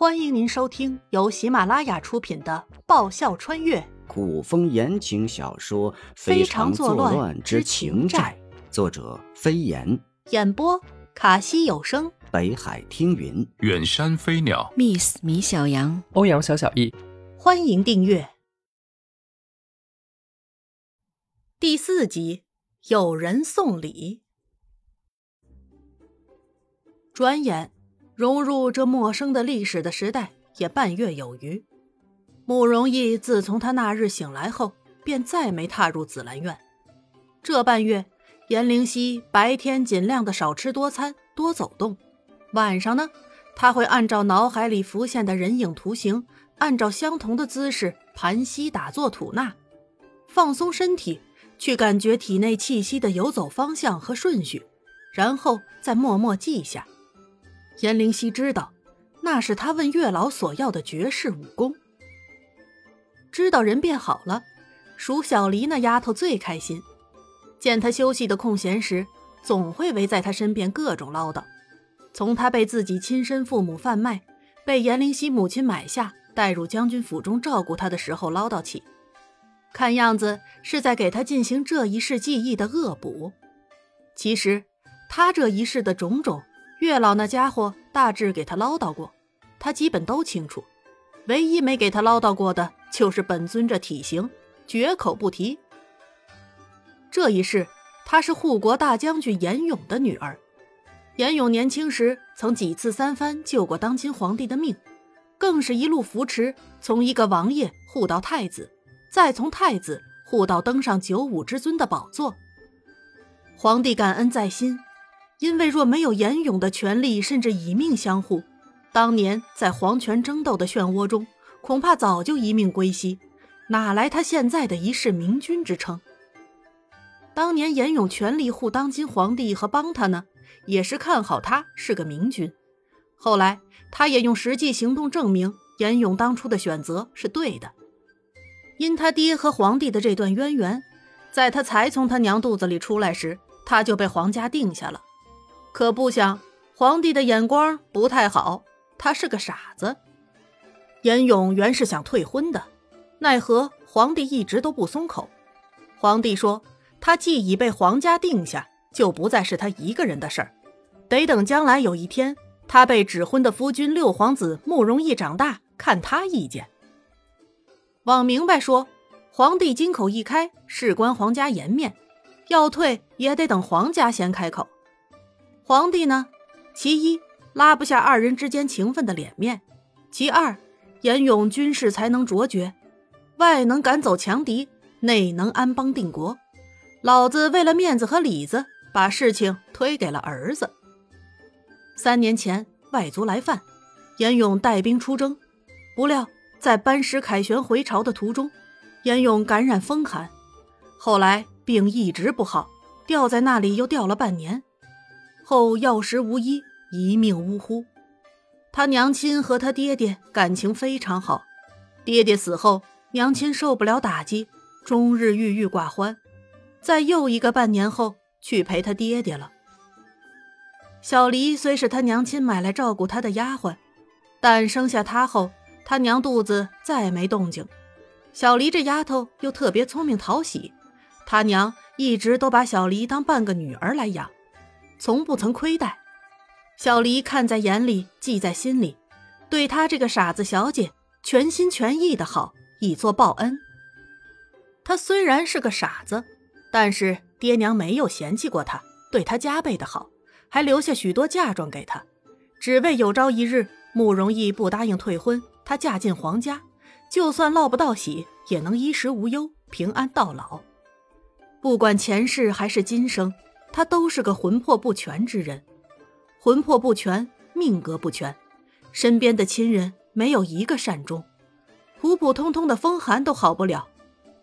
欢迎您收听由喜马拉雅出品的《爆笑穿越古风言情小说《非常作乱之情债》，作者飞檐，》，演播卡西有声，北海听云。远山飞鸟，Miss 米小羊，欧阳小小易，欢迎订阅。第四集，有人送礼。转眼融入这陌生的历史的时代也半月有余。慕容易自从他那日醒来后，便再没踏入紫兰院。这半月，颜灵犀白天尽量的少吃多餐，多走动；晚上呢，他会按照脑海里浮现的人影图形，按照相同的姿势盘膝打坐吐纳，放松身体，去感觉体内气息的游走方向和顺序，然后再默默记下。颜灵犀知道，那是他问月老所要的绝世武功。知道人变好了，属小黎那丫头最开心。见他休息的空闲时，总会围在他身边各种唠叨。从他被自己亲生父母贩卖，被颜灵犀母亲买下，带入将军府中照顾他的时候唠叨起，看样子是在给他进行这一世记忆的恶补。其实，他这一世的种种，月老那家伙大致给他唠叨过，他基本都清楚。唯一没给他唠叨过的，就是本尊这体型，绝口不提。这一世，她是护国大将军严勇的女儿。严勇年轻时曾几次三番救过当今皇帝的命，更是一路扶持，从一个王爷护到太子，再从太子护到登上九五之尊的宝座。皇帝感恩在心，因为若没有严勇的权力，甚至以命相护，当年在皇权争斗的漩涡中，恐怕早就一命归西，哪来他现在的一世明君之称？当年严勇全力护当今皇帝和帮他呢，也是看好他是个明君。后来他也用实际行动证明严勇当初的选择是对的。因他爹和皇帝的这段渊源，在他才从他娘肚子里出来时，他就被皇家定下了。可不想皇帝的眼光不太好，他是个傻子。严勇原是想退婚的，奈何皇帝一直都不松口。皇帝说。他既已被皇家定下，就不再是他一个人的事儿，得等将来有一天，他被指婚的夫君六皇子慕容易长大，看他意见。往明白说，皇帝金口一开，事关皇家颜面，要退也得等皇家先开口。皇帝呢，其一拉不下二人之间情分的脸面，其二严勇军事才能卓绝，外能赶走强敌，内能安邦定国。老子为了面子和里子，把事情推给了儿子。三年前外族来犯，严勇带兵出征，不料在班师凯旋回朝的途中，严勇感染风寒，后来病一直不好，吊在那里又吊了半年，后药石无医，一命呜呼。他娘亲和他爹爹感情非常好，爹爹死后，娘亲受不了打击，终日郁郁寡欢。在又一个半年后，去陪他爹爹了。小黎虽是他娘亲买来照顾他的丫鬟，但生下他后，他娘肚子再没动静。小黎这丫头又特别聪明讨喜，他娘一直都把小黎当半个女儿来养，从不曾亏待。小黎看在眼里，记在心里，对他这个傻子小姐全心全意的好，以作报恩。他虽然是个傻子。但是爹娘没有嫌弃过他，对他加倍的好，还留下许多嫁妆给他，只为有朝一日慕容易不答应退婚，他嫁进皇家，就算落不到喜，也能衣食无忧，平安到老。不管前世还是今生，他都是个魂魄不全之人，魂魄不全，命格不全，身边的亲人没有一个善终，普普通通的风寒都好不了。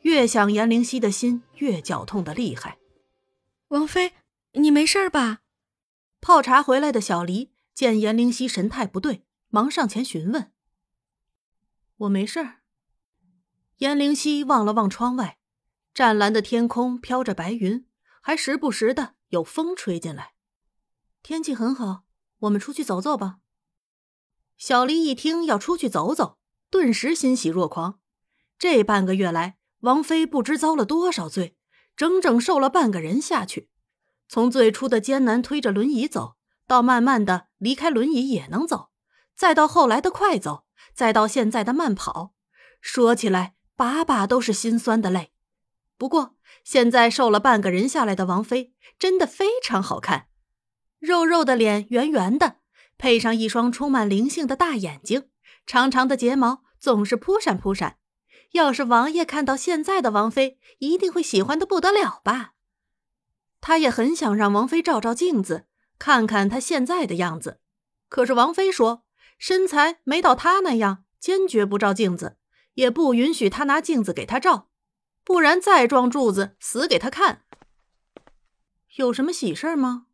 越想颜灵犀的心越绞痛的厉害。王妃，你没事吧？泡茶回来的小黎见颜灵犀神态不对，忙上前询问：“我没事儿。”颜灵犀望了望窗外，湛蓝的天空飘着白云，还时不时的有风吹进来。天气很好，我们出去走走吧。小黎一听要出去走走，顿时欣喜若狂。这半个月来，王妃不知遭了多少罪，整整瘦了半个人下去。从最初的艰难推着轮椅走，到慢慢的离开轮椅也能走，再到后来的快走，再到现在的慢跑，说起来把把都是心酸的泪。不过现在瘦了半个人下来的王妃，真的非常好看，肉肉的脸，圆圆的。配上一双充满灵性的大眼睛，长长的睫毛总是扑闪扑闪。要是王爷看到现在的王妃，一定会喜欢的不得了吧？他也很想让王妃照照镜子，看看她现在的样子。可是王妃说，身材没到她那样，坚决不照镜子，也不允许他拿镜子给她照，不然再撞柱子，死给他看。有什么喜事吗？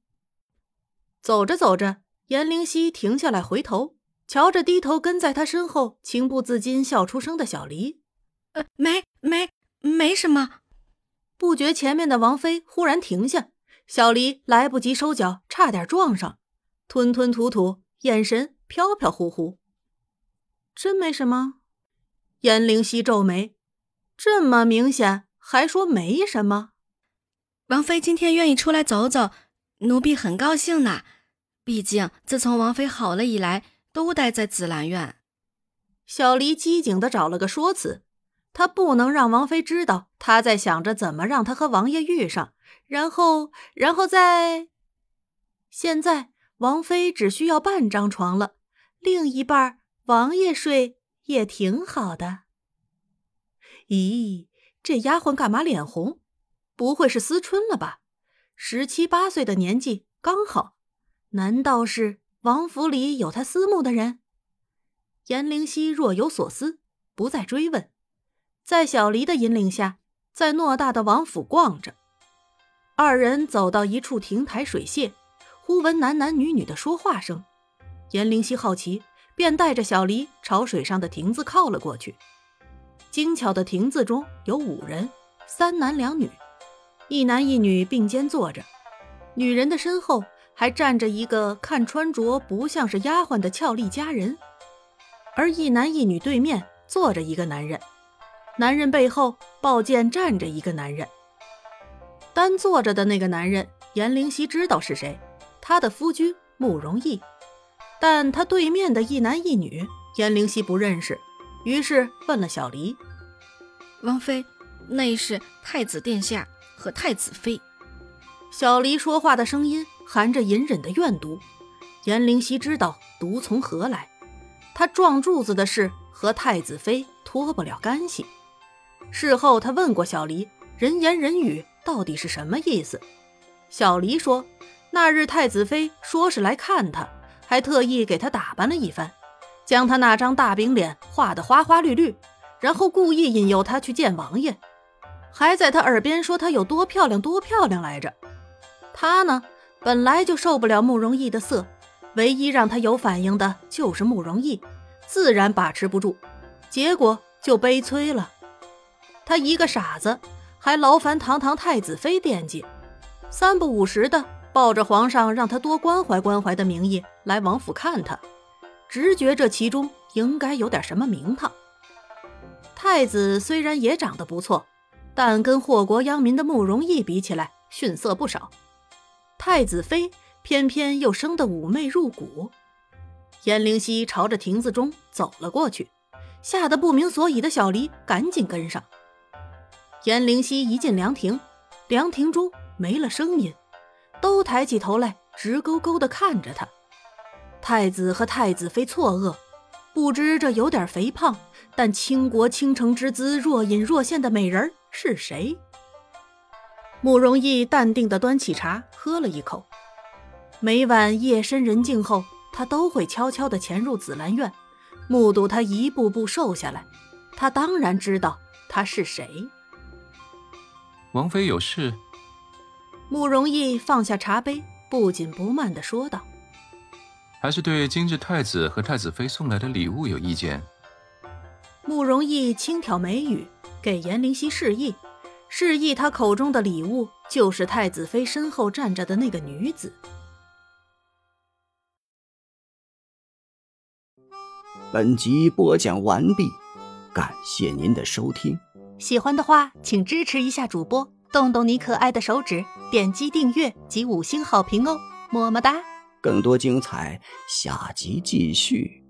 走着走着。颜灵溪停下来，回头瞧着低头跟在他身后，情不自禁笑出声的小黎。呃，没没没什么。不觉前面的王妃忽然停下，小黎来不及收脚，差点撞上，吞吞吐吐，眼神飘飘忽忽。真没什么。颜灵溪皱眉，这么明显还说没什么？王妃今天愿意出来走走，奴婢很高兴呢。毕竟，自从王妃好了以来，都待在紫兰院。小黎机警的找了个说辞，他不能让王妃知道他在想着怎么让他和王爷遇上，然后，然后再……现在王妃只需要半张床了，另一半王爷睡也挺好的。咦，这丫鬟干嘛脸红？不会是思春了吧？十七八岁的年纪刚好。难道是王府里有他私慕的人？颜灵溪若有所思，不再追问。在小黎的引领下，在偌大的王府逛着。二人走到一处亭台水榭，忽闻男男女女的说话声。颜灵溪好奇，便带着小黎朝水上的亭子靠了过去。精巧的亭子中有五人，三男两女，一男一女并肩坐着，女人的身后。还站着一个看穿着不像是丫鬟的俏丽佳人，而一男一女对面坐着一个男人，男人背后抱剑站着一个男人。单坐着的那个男人，颜灵溪知道是谁，他的夫君慕容逸。但他对面的一男一女，颜灵溪不认识，于是问了小黎：“王妃，那是太子殿下和太子妃。”小黎说话的声音。含着隐忍的怨毒，颜灵溪知道毒从何来。他撞柱子的事和太子妃脱不了干系。事后他问过小黎，人言人语到底是什么意思？小黎说，那日太子妃说是来看他，还特意给他打扮了一番，将他那张大饼脸画得花花绿绿，然后故意引诱他去见王爷，还在他耳边说他有多漂亮多漂亮来着。他呢？本来就受不了慕容逸的色，唯一让他有反应的就是慕容逸，自然把持不住，结果就悲催了。他一个傻子，还劳烦堂堂太子妃惦记，三不五时的抱着皇上让他多关怀关怀的名义来王府看他，直觉这其中应该有点什么名堂。太子虽然也长得不错，但跟祸国殃民的慕容逸比起来逊色不少。太子妃偏偏又生得妩媚入骨，颜灵溪朝着亭子中走了过去，吓得不明所以的小离赶紧跟上。颜灵溪一进凉亭，凉亭中没了声音，都抬起头来，直勾勾地看着他。太子和太子妃错愕，不知这有点肥胖但倾国倾城之姿若隐若现的美人是谁。慕容逸淡定地端起茶，喝了一口。每晚夜深人静后，他都会悄悄地潜入紫兰院，目睹她一步步瘦下来。他当然知道她是谁。王妃有事？慕容逸放下茶杯，不紧不慢地说道：“还是对今日太子和太子妃送来的礼物有意见？”慕容逸轻挑眉宇，给颜灵溪示意。示意他口中的礼物就是太子妃身后站着的那个女子。本集播讲完毕，感谢您的收听。喜欢的话，请支持一下主播，动动你可爱的手指，点击订阅及五星好评哦，么么哒！更多精彩，下集继续。